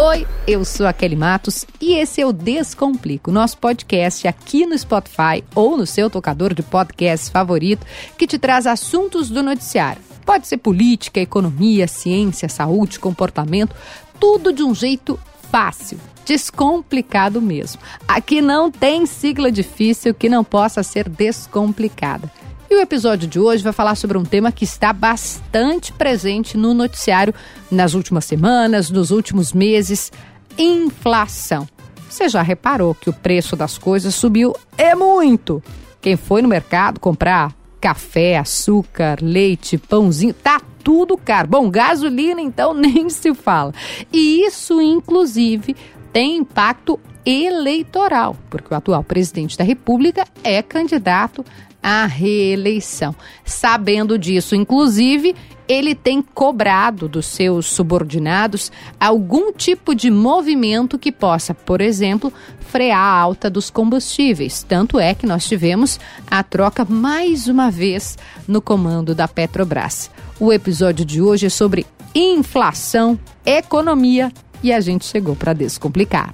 Oi, eu sou a Kelly Matos e esse é o Descomplico, nosso podcast aqui no Spotify ou no seu tocador de podcast favorito que te traz assuntos do noticiário. Pode ser política, economia, ciência, saúde, comportamento, tudo de um jeito fácil, descomplicado mesmo. Aqui não tem sigla difícil que não possa ser descomplicada. E o episódio de hoje vai falar sobre um tema que está bastante presente no noticiário nas últimas semanas, nos últimos meses: inflação. Você já reparou que o preço das coisas subiu é muito? Quem foi no mercado comprar café, açúcar, leite, pãozinho, tá tudo caro. Bom, gasolina então nem se fala. E isso, inclusive, tem impacto eleitoral, porque o atual presidente da República é candidato à reeleição. Sabendo disso, inclusive, ele tem cobrado dos seus subordinados algum tipo de movimento que possa, por exemplo, frear a alta dos combustíveis. Tanto é que nós tivemos a troca mais uma vez no comando da Petrobras. O episódio de hoje é sobre inflação, economia e a gente chegou para descomplicar.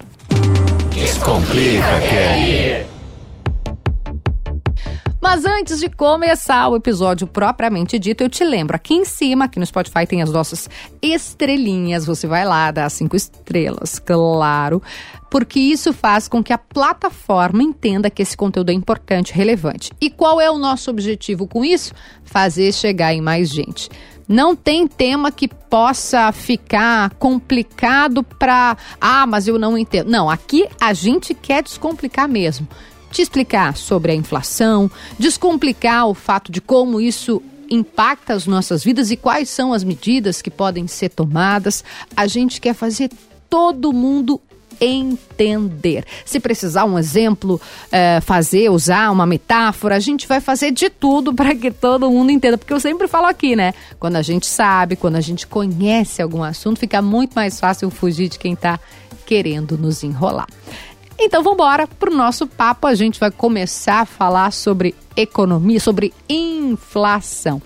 Descomplica, Kelly. Mas antes de começar o episódio propriamente dito, eu te lembro, aqui em cima, aqui no Spotify, tem as nossas estrelinhas. Você vai lá, dá cinco estrelas, claro, porque isso faz com que a plataforma entenda que esse conteúdo é importante, relevante. E qual é o nosso objetivo com isso? Fazer chegar em mais gente. Não tem tema que possa ficar complicado para. Ah, mas eu não entendo. Não, aqui a gente quer descomplicar mesmo te explicar sobre a inflação, descomplicar o fato de como isso impacta as nossas vidas e quais são as medidas que podem ser tomadas. A gente quer fazer todo mundo entender. Se precisar um exemplo, é, fazer, usar uma metáfora, a gente vai fazer de tudo para que todo mundo entenda. Porque eu sempre falo aqui, né? Quando a gente sabe, quando a gente conhece algum assunto, fica muito mais fácil fugir de quem está querendo nos enrolar. Então vamos embora para o nosso papo. A gente vai começar a falar sobre economia, sobre inflação.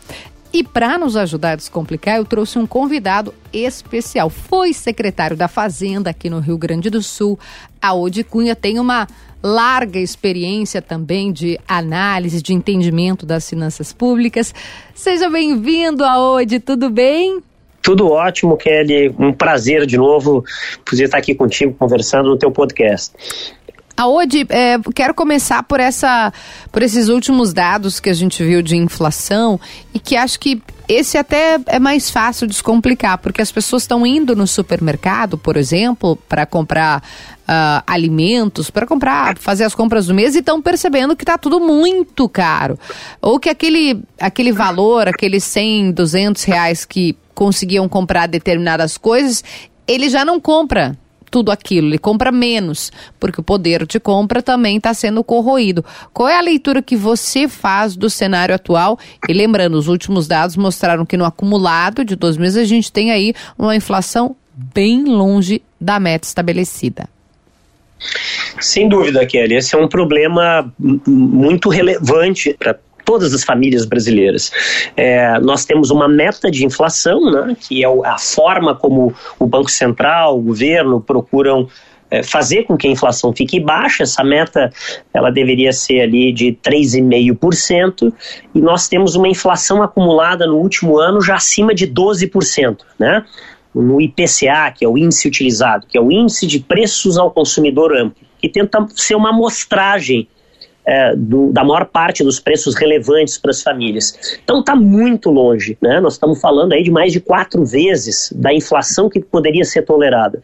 E para nos ajudar a descomplicar, eu trouxe um convidado especial. Foi secretário da Fazenda aqui no Rio Grande do Sul. A Ode Cunha tem uma larga experiência também de análise, de entendimento das finanças públicas. Seja bem-vindo, Aode, tudo bem? Tudo ótimo, Kelly. Um prazer de novo poder estar aqui contigo conversando no teu podcast. Aode, é, quero começar por, essa, por esses últimos dados que a gente viu de inflação e que acho que esse até é mais fácil de descomplicar, porque as pessoas estão indo no supermercado, por exemplo, para comprar uh, alimentos, para comprar, fazer as compras do mês e estão percebendo que está tudo muito caro. Ou que aquele, aquele valor, aqueles 100, 200 reais que conseguiam comprar determinadas coisas, ele já não compra tudo aquilo, ele compra menos, porque o poder de compra também está sendo corroído. Qual é a leitura que você faz do cenário atual? E lembrando, os últimos dados mostraram que no acumulado de dois meses a gente tem aí uma inflação bem longe da meta estabelecida. Sem dúvida, Kelly. Esse é um problema muito relevante para todas as famílias brasileiras. É, nós temos uma meta de inflação, né, que é a forma como o Banco Central, o governo procuram é, fazer com que a inflação fique baixa. Essa meta ela deveria ser ali de 3,5% e nós temos uma inflação acumulada no último ano já acima de 12%, né? No IPCA, que é o índice utilizado, que é o índice de preços ao consumidor amplo, que tenta ser uma amostragem é, do, da maior parte dos preços relevantes para as famílias. Então está muito longe, né? Nós estamos falando aí de mais de quatro vezes da inflação que poderia ser tolerada.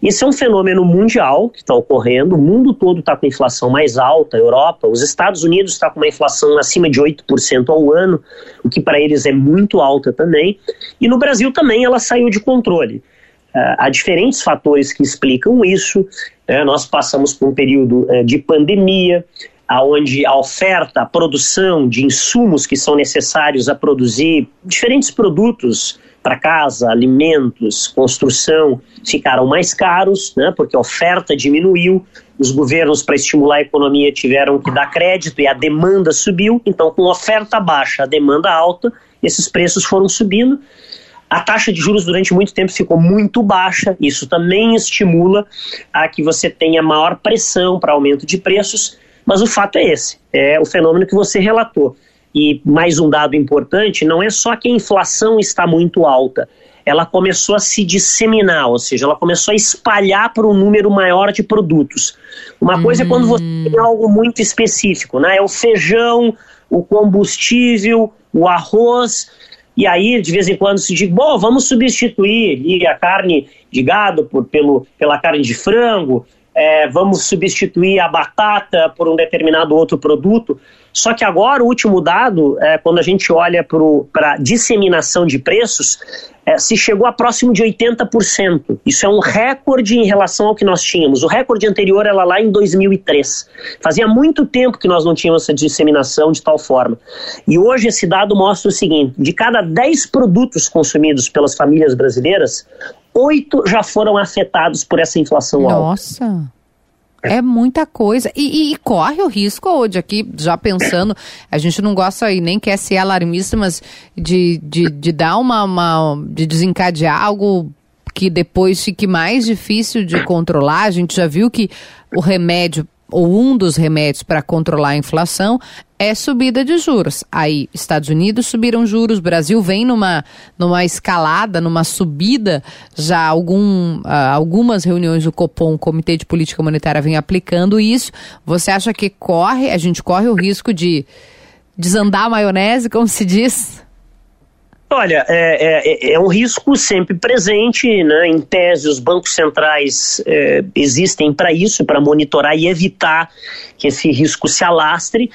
Isso é um fenômeno mundial que está ocorrendo, o mundo todo está com inflação mais alta, Europa, os Estados Unidos está com uma inflação acima de 8% ao ano, o que para eles é muito alta também, e no Brasil também ela saiu de controle. Uh, há diferentes fatores que explicam isso. Né? Nós passamos por um período uh, de pandemia, aonde a oferta, a produção de insumos que são necessários a produzir diferentes produtos para casa, alimentos, construção, ficaram mais caros, né, porque a oferta diminuiu, os governos, para estimular a economia, tiveram que dar crédito e a demanda subiu, então, com oferta baixa, a demanda alta, esses preços foram subindo. A taxa de juros durante muito tempo ficou muito baixa, isso também estimula a que você tenha maior pressão para aumento de preços, mas o fato é esse, é o fenômeno que você relatou. E mais um dado importante, não é só que a inflação está muito alta, ela começou a se disseminar, ou seja, ela começou a espalhar para um número maior de produtos. Uma hum. coisa é quando você hum. tem algo muito específico, né? É o feijão, o combustível, o arroz, e aí de vez em quando se diz, bom, vamos substituir a carne de gado por, pelo, pela carne de frango, é, vamos substituir a batata por um determinado outro produto. Só que agora, o último dado, é, quando a gente olha para a disseminação de preços, é, se chegou a próximo de 80%. Isso é um recorde em relação ao que nós tínhamos. O recorde anterior era lá em 2003. Fazia muito tempo que nós não tínhamos essa disseminação de tal forma. E hoje esse dado mostra o seguinte: de cada 10 produtos consumidos pelas famílias brasileiras, oito já foram afetados por essa inflação Nossa. alta. Nossa! É muita coisa. E, e, e, corre o risco hoje aqui, já pensando, a gente não gosta e nem quer ser alarmista, mas de, de, de dar uma, uma. de desencadear algo que depois fique mais difícil de controlar. A gente já viu que o remédio ou um dos remédios para controlar a inflação é subida de juros. Aí, Estados Unidos subiram juros, Brasil vem numa, numa escalada, numa subida, já algum, uh, algumas reuniões do Copom, Comitê de Política Monetária, vem aplicando isso. Você acha que corre, a gente corre o risco de desandar a maionese, como se diz? Olha, é, é, é, um risco sempre presente, né? Em tese, os bancos centrais é, existem para isso, para monitorar e evitar que esse risco se alastre,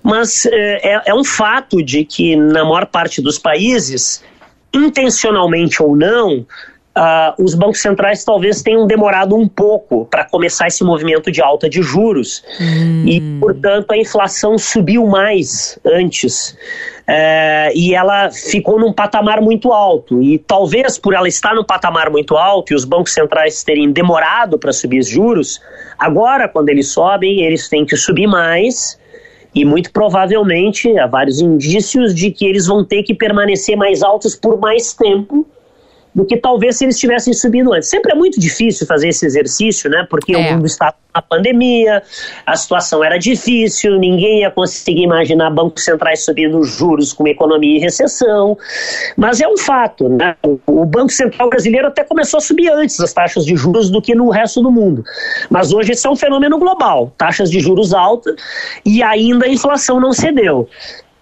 mas é, é, é um fato de que, na maior parte dos países, intencionalmente ou não, Uh, os bancos centrais talvez tenham demorado um pouco para começar esse movimento de alta de juros hum. e, portanto, a inflação subiu mais antes uh, e ela ficou num patamar muito alto. E talvez por ela estar num patamar muito alto e os bancos centrais terem demorado para subir os juros, agora, quando eles sobem, eles têm que subir mais. E muito provavelmente há vários indícios de que eles vão ter que permanecer mais altos por mais tempo do que talvez se eles tivessem subido antes. Sempre é muito difícil fazer esse exercício, né? Porque é. o mundo está na pandemia, a situação era difícil, ninguém ia conseguir imaginar bancos centrais subindo juros com economia e recessão. Mas é um fato, né? O Banco Central brasileiro até começou a subir antes as taxas de juros do que no resto do mundo. Mas hoje isso é um fenômeno global, taxas de juros altas e ainda a inflação não cedeu.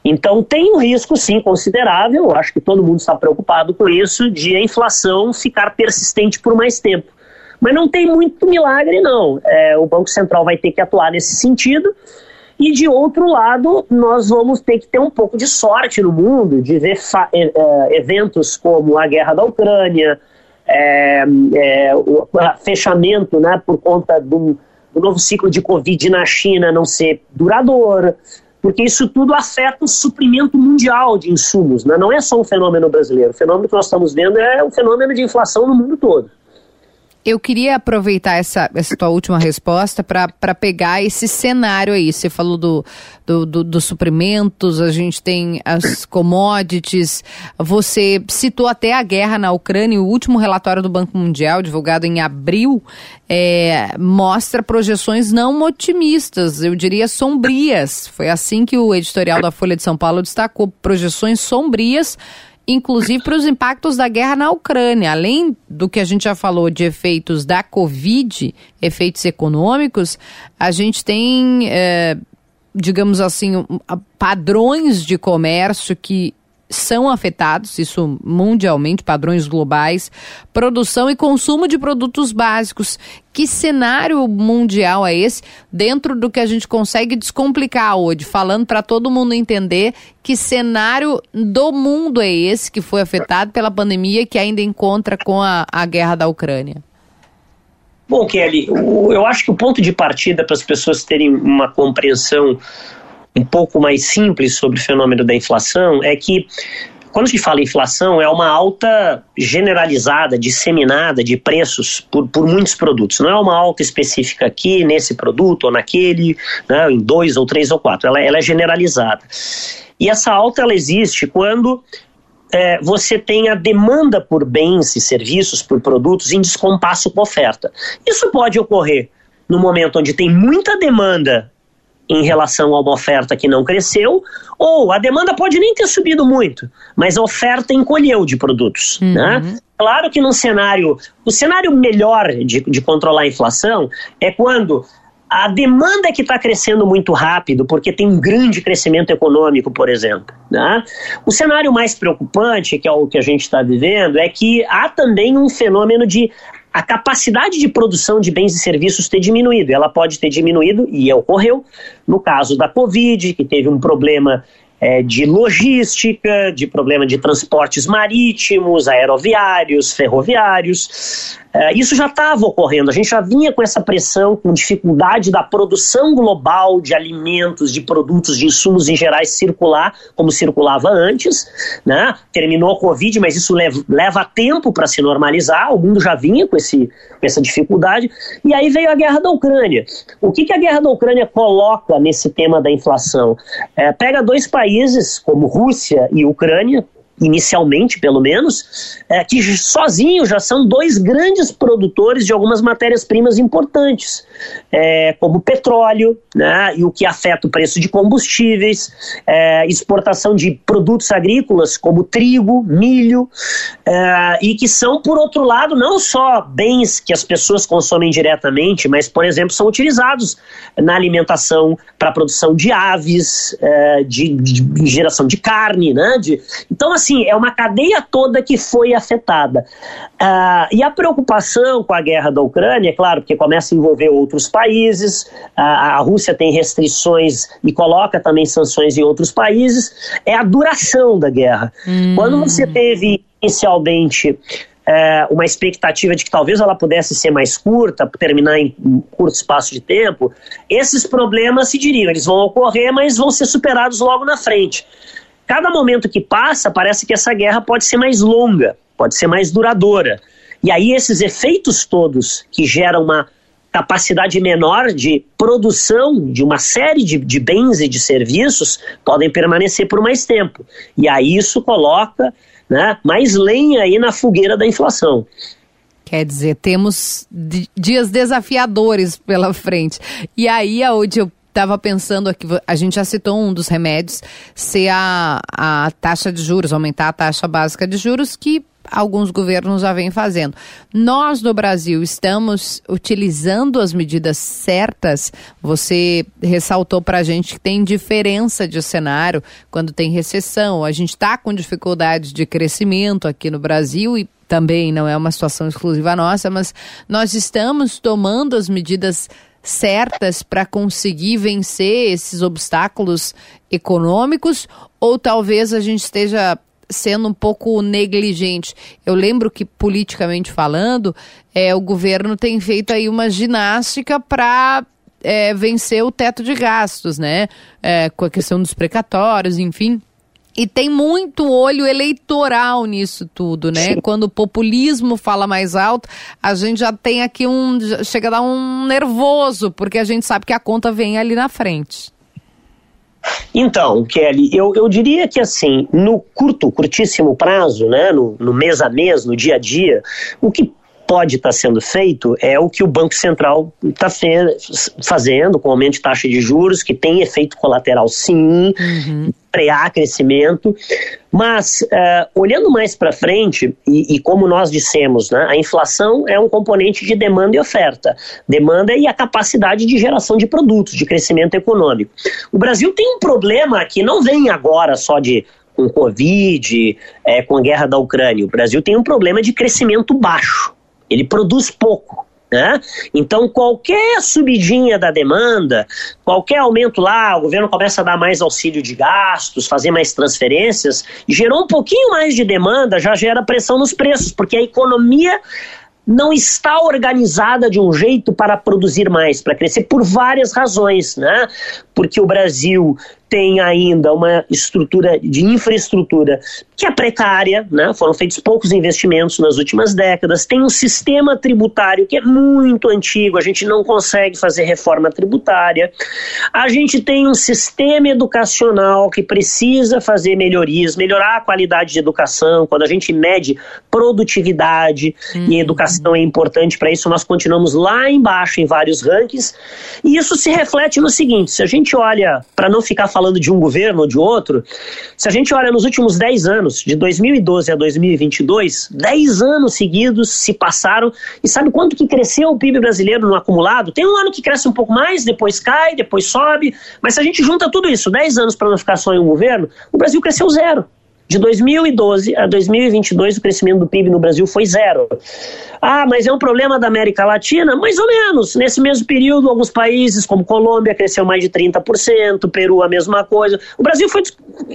Então tem um risco, sim, considerável, acho que todo mundo está preocupado com isso, de a inflação ficar persistente por mais tempo. Mas não tem muito milagre, não. É, o Banco Central vai ter que atuar nesse sentido. E de outro lado, nós vamos ter que ter um pouco de sorte no mundo de ver é, é, eventos como a guerra da Ucrânia, é, é, o fechamento né, por conta do, do novo ciclo de Covid na China não ser duradouro porque isso tudo afeta o suprimento mundial de insumos, né? não é só um fenômeno brasileiro. O fenômeno que nós estamos vendo é um fenômeno de inflação no mundo todo. Eu queria aproveitar essa, essa tua última resposta para pegar esse cenário aí. Você falou do, do, do, dos suprimentos, a gente tem as commodities. Você citou até a guerra na Ucrânia. O último relatório do Banco Mundial, divulgado em abril, é, mostra projeções não otimistas, eu diria sombrias. Foi assim que o editorial da Folha de São Paulo destacou projeções sombrias inclusive para os impactos da guerra na Ucrânia. Além do que a gente já falou de efeitos da Covid, efeitos econômicos, a gente tem, é, digamos assim, padrões de comércio que são afetados, isso mundialmente, padrões globais, produção e consumo de produtos básicos. Que cenário mundial é esse, dentro do que a gente consegue descomplicar hoje, falando para todo mundo entender que cenário do mundo é esse que foi afetado pela pandemia que ainda encontra com a, a guerra da Ucrânia? Bom, Kelly, eu acho que o ponto de partida para as pessoas terem uma compreensão um pouco mais simples sobre o fenômeno da inflação é que quando gente fala inflação, é uma alta generalizada, disseminada de preços por, por muitos produtos. Não é uma alta específica aqui, nesse produto ou naquele, né, em dois ou três ou quatro. Ela, ela é generalizada. E essa alta ela existe quando é, você tem a demanda por bens e serviços, por produtos em descompasso com a oferta. Isso pode ocorrer no momento onde tem muita demanda em relação a uma oferta que não cresceu, ou a demanda pode nem ter subido muito, mas a oferta encolheu de produtos. Uhum. Né? Claro que num cenário, o cenário melhor de, de controlar a inflação é quando a demanda que está crescendo muito rápido, porque tem um grande crescimento econômico, por exemplo. Né? O cenário mais preocupante, que é o que a gente está vivendo, é que há também um fenômeno de a capacidade de produção de bens e serviços ter diminuído. Ela pode ter diminuído, e ocorreu, no caso da Covid, que teve um problema é, de logística, de problema de transportes marítimos, aeroviários, ferroviários. É, isso já estava ocorrendo, a gente já vinha com essa pressão, com dificuldade da produção global de alimentos, de produtos, de insumos em gerais circular como circulava antes. Né? Terminou a Covid, mas isso leva, leva tempo para se normalizar, o mundo já vinha com, esse, com essa dificuldade. E aí veio a guerra da Ucrânia. O que, que a guerra da Ucrânia coloca nesse tema da inflação? É, pega dois países, como Rússia e Ucrânia, inicialmente pelo menos, é, que sozinhos já são dois grandes produtores de algumas matérias-primas importantes, é, como petróleo, né, e o que afeta o preço de combustíveis, é, exportação de produtos agrícolas como trigo, milho, é, e que são, por outro lado, não só bens que as pessoas consomem diretamente, mas, por exemplo, são utilizados na alimentação para produção de aves, é, de, de, geração de carne, né, de, então, assim, é uma cadeia toda que foi afetada. Uh, e a preocupação com a guerra da Ucrânia, é claro, porque começa a envolver outros países, a Rússia tem restrições e coloca também sanções em outros países, é a duração da guerra. Hum. Quando você teve inicialmente é, uma expectativa de que talvez ela pudesse ser mais curta, terminar em um curto espaço de tempo, esses problemas se diriam, eles vão ocorrer, mas vão ser superados logo na frente. Cada momento que passa, parece que essa guerra pode ser mais longa, pode ser mais duradoura. E aí esses efeitos todos que geram uma capacidade menor de produção de uma série de, de, bens e de serviços podem permanecer por mais tempo. E aí isso coloca né, mais lenha aí na fogueira da inflação. Quer dizer, temos dias desafiadores pela frente. E aí, aonde eu estava pensando aqui, a gente já citou um dos remédios, ser a, a taxa de juros, aumentar a taxa básica de juros, que alguns governos já vêm fazendo. Nós no Brasil estamos utilizando as medidas certas. Você ressaltou para a gente que tem diferença de cenário quando tem recessão. A gente está com dificuldade de crescimento aqui no Brasil e também não é uma situação exclusiva nossa, mas nós estamos tomando as medidas certas para conseguir vencer esses obstáculos econômicos ou talvez a gente esteja sendo um pouco negligente. Eu lembro que politicamente falando, é, o governo tem feito aí uma ginástica para é, vencer o teto de gastos, né? É, com a questão dos precatórios, enfim. E tem muito olho eleitoral nisso tudo, né? Sim. Quando o populismo fala mais alto, a gente já tem aqui um. chega a dar um nervoso, porque a gente sabe que a conta vem ali na frente. Então, Kelly, eu, eu diria que assim, no curto, curtíssimo prazo, né, no, no mês a mês, no dia a dia, o que pode estar sendo feito é o que o Banco Central está fazendo com aumento de taxa de juros, que tem efeito colateral sim, uhum. Frear crescimento. Mas, uh, olhando mais para frente, e, e, como nós dissemos, né, a inflação é um componente de demanda e oferta. Demanda e a capacidade de geração de produtos, de crescimento econômico. O Brasil tem um problema que não vem agora só de com Covid, é, com a guerra da Ucrânia. O Brasil tem um problema de crescimento baixo. Ele produz pouco. Né? Então, qualquer subidinha da demanda, qualquer aumento lá, o governo começa a dar mais auxílio de gastos, fazer mais transferências, gerou um pouquinho mais de demanda, já gera pressão nos preços, porque a economia não está organizada de um jeito para produzir mais, para crescer, por várias razões, né? Porque o Brasil tem ainda uma estrutura de infraestrutura que é precária, né? foram feitos poucos investimentos nas últimas décadas, tem um sistema tributário que é muito antigo, a gente não consegue fazer reforma tributária, a gente tem um sistema educacional que precisa fazer melhorias, melhorar a qualidade de educação, quando a gente mede produtividade uhum. e educação é importante para isso, nós continuamos lá embaixo em vários rankings, e isso se reflete no seguinte, se a gente olha, para não ficar falando de um governo ou de outro, se a gente olha nos últimos 10 anos, de 2012 a 2022, 10 anos seguidos se passaram, e sabe quanto que cresceu o PIB brasileiro no acumulado? Tem um ano que cresce um pouco mais, depois cai, depois sobe, mas se a gente junta tudo isso, 10 anos para não ficar só em um governo, o Brasil cresceu zero. De 2012 a 2022, o crescimento do PIB no Brasil foi zero. Ah, mas é um problema da América Latina? Mais ou menos. Nesse mesmo período, alguns países, como Colômbia, cresceu mais de 30%, Peru a mesma coisa. O Brasil foi,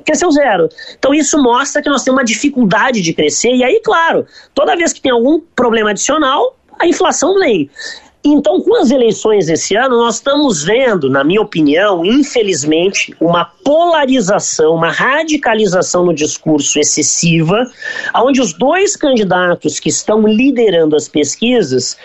cresceu zero. Então isso mostra que nós temos uma dificuldade de crescer. E aí, claro, toda vez que tem algum problema adicional, a inflação vem. Então, com as eleições esse ano, nós estamos vendo, na minha opinião, infelizmente, uma polarização, uma radicalização no discurso excessiva, onde os dois candidatos que estão liderando as pesquisas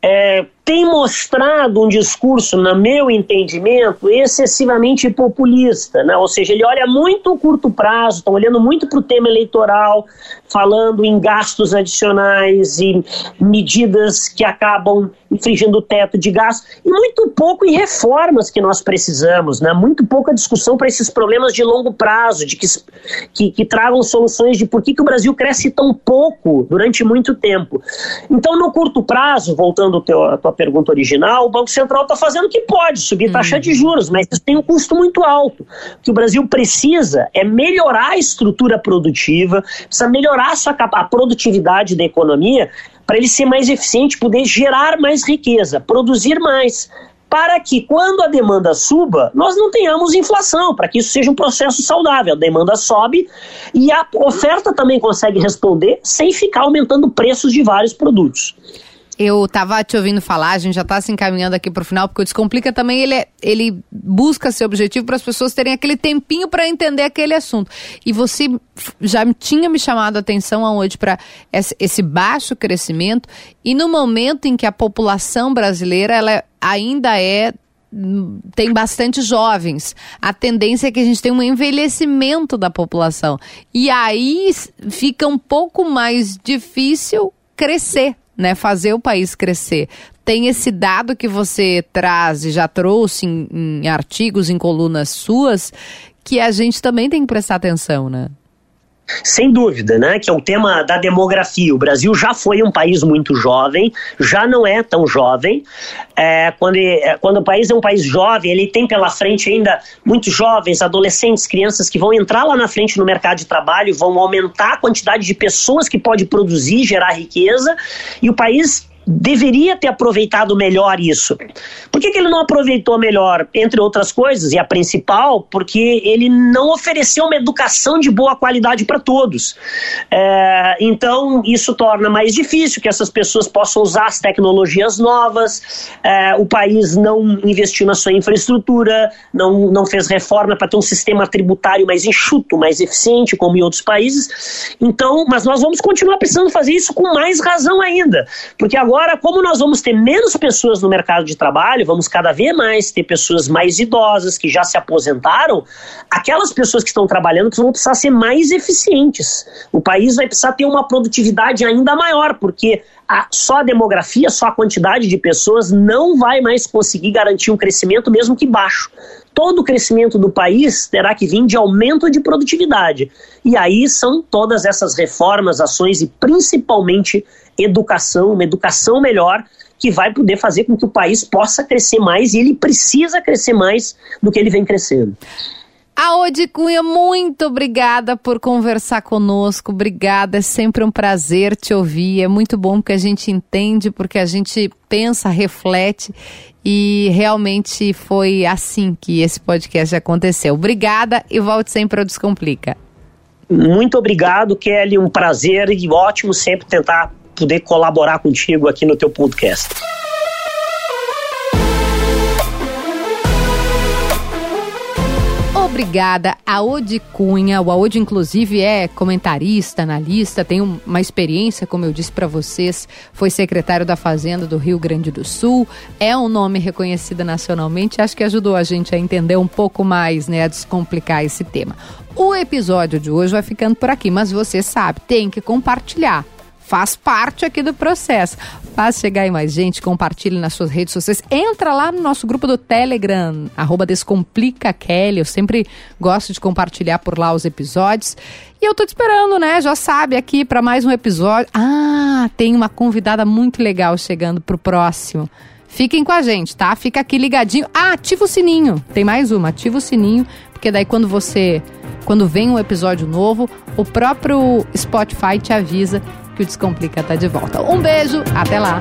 é, tem mostrado um discurso, no meu entendimento, excessivamente populista, né? ou seja, ele olha muito o curto prazo, estão olhando muito para o tema eleitoral, falando em gastos adicionais e medidas que acabam infringindo o teto de gastos, e muito pouco em reformas que nós precisamos, né? muito pouca discussão para esses problemas de longo prazo, de que, que, que tragam soluções de por que, que o Brasil cresce tão pouco durante muito tempo. Então, no curto prazo, voltando à tua pergunta original, o Banco Central está fazendo o que pode, subir uhum. taxa de juros, mas isso tem um custo muito alto. O que o Brasil precisa é melhorar a estrutura produtiva, precisa melhorar a, sua, a produtividade da economia para ele ser mais eficiente, poder gerar mais riqueza, produzir mais para que quando a demanda suba, nós não tenhamos inflação, para que isso seja um processo saudável. A demanda sobe e a oferta também consegue responder sem ficar aumentando preços de vários produtos. Eu tava te ouvindo falar, a gente já tá se encaminhando aqui pro final, porque o Descomplica também ele, é, ele busca ser objetivo para as pessoas terem aquele tempinho para entender aquele assunto. E você já tinha me chamado a atenção aonde para esse, baixo crescimento e no momento em que a população brasileira ela ainda é tem bastante jovens. A tendência é que a gente tenha um envelhecimento da população. E aí fica um pouco mais difícil crescer né, fazer o país crescer. Tem esse dado que você traz e já trouxe em, em artigos, em colunas suas, que a gente também tem que prestar atenção, né? Sem dúvida, né? Que é o tema da demografia. O Brasil já foi um país muito jovem, já não é tão jovem. É, quando, é, quando o país é um país jovem, ele tem pela frente ainda muitos jovens, adolescentes, crianças que vão entrar lá na frente no mercado de trabalho, vão aumentar a quantidade de pessoas que pode produzir, gerar riqueza, e o país deveria ter aproveitado melhor isso. Por que, que, ele não aproveitou melhor? Entre outras coisas, e a principal, porque ele não ofereceu uma educação de boa qualidade para todos. É, então, isso torna mais difícil que essas pessoas possam usar as tecnologias novas. É, o país não investiu na sua infraestrutura, não, não fez reforma para ter um sistema tributário mais enxuto, mais eficiente, como em outros países. Então, mas nós vamos continuar precisando fazer isso com mais razão ainda, porque agora Agora, como nós vamos ter menos pessoas no mercado de trabalho, vamos cada vez mais ter pessoas mais idosas que já se aposentaram, aquelas pessoas que estão trabalhando vão precisar ser mais eficientes. O país vai precisar ter uma produtividade ainda maior, porque a, só a demografia, só a quantidade de pessoas não vai mais conseguir garantir um crescimento, mesmo que baixo todo o crescimento do país terá que vir de aumento de produtividade. E aí são todas essas reformas, ações e principalmente educação, uma educação melhor que vai poder fazer com que o país possa crescer mais e ele precisa crescer mais do que ele vem crescendo. Aode Cunha, muito obrigada por conversar conosco. Obrigada, é sempre um prazer te ouvir. É muito bom porque a gente entende, porque a gente pensa, reflete e realmente foi assim que esse podcast aconteceu. Obrigada e volte sempre ao Descomplica. Muito obrigado, Kelly. Um prazer e ótimo sempre tentar poder colaborar contigo aqui no teu podcast. Obrigada a Odi Cunha. O Aodi, inclusive, é comentarista, analista, tem uma experiência, como eu disse para vocês, foi secretário da Fazenda do Rio Grande do Sul, é um nome reconhecido nacionalmente, acho que ajudou a gente a entender um pouco mais, né, a descomplicar esse tema. O episódio de hoje vai ficando por aqui, mas você sabe, tem que compartilhar faz parte aqui do processo. Faz chegar aí mais gente, compartilhe nas suas redes sociais. Entra lá no nosso grupo do Telegram, arroba Descomplica Kelly. Eu sempre gosto de compartilhar por lá os episódios. E eu tô te esperando, né? Já sabe, aqui para mais um episódio. Ah, tem uma convidada muito legal chegando pro próximo. Fiquem com a gente, tá? Fica aqui ligadinho. Ah, ativa o sininho. Tem mais uma, ativa o sininho, porque daí quando você quando vem um episódio novo, o próprio Spotify te avisa que o Descomplica tá de volta. Um beijo, até lá!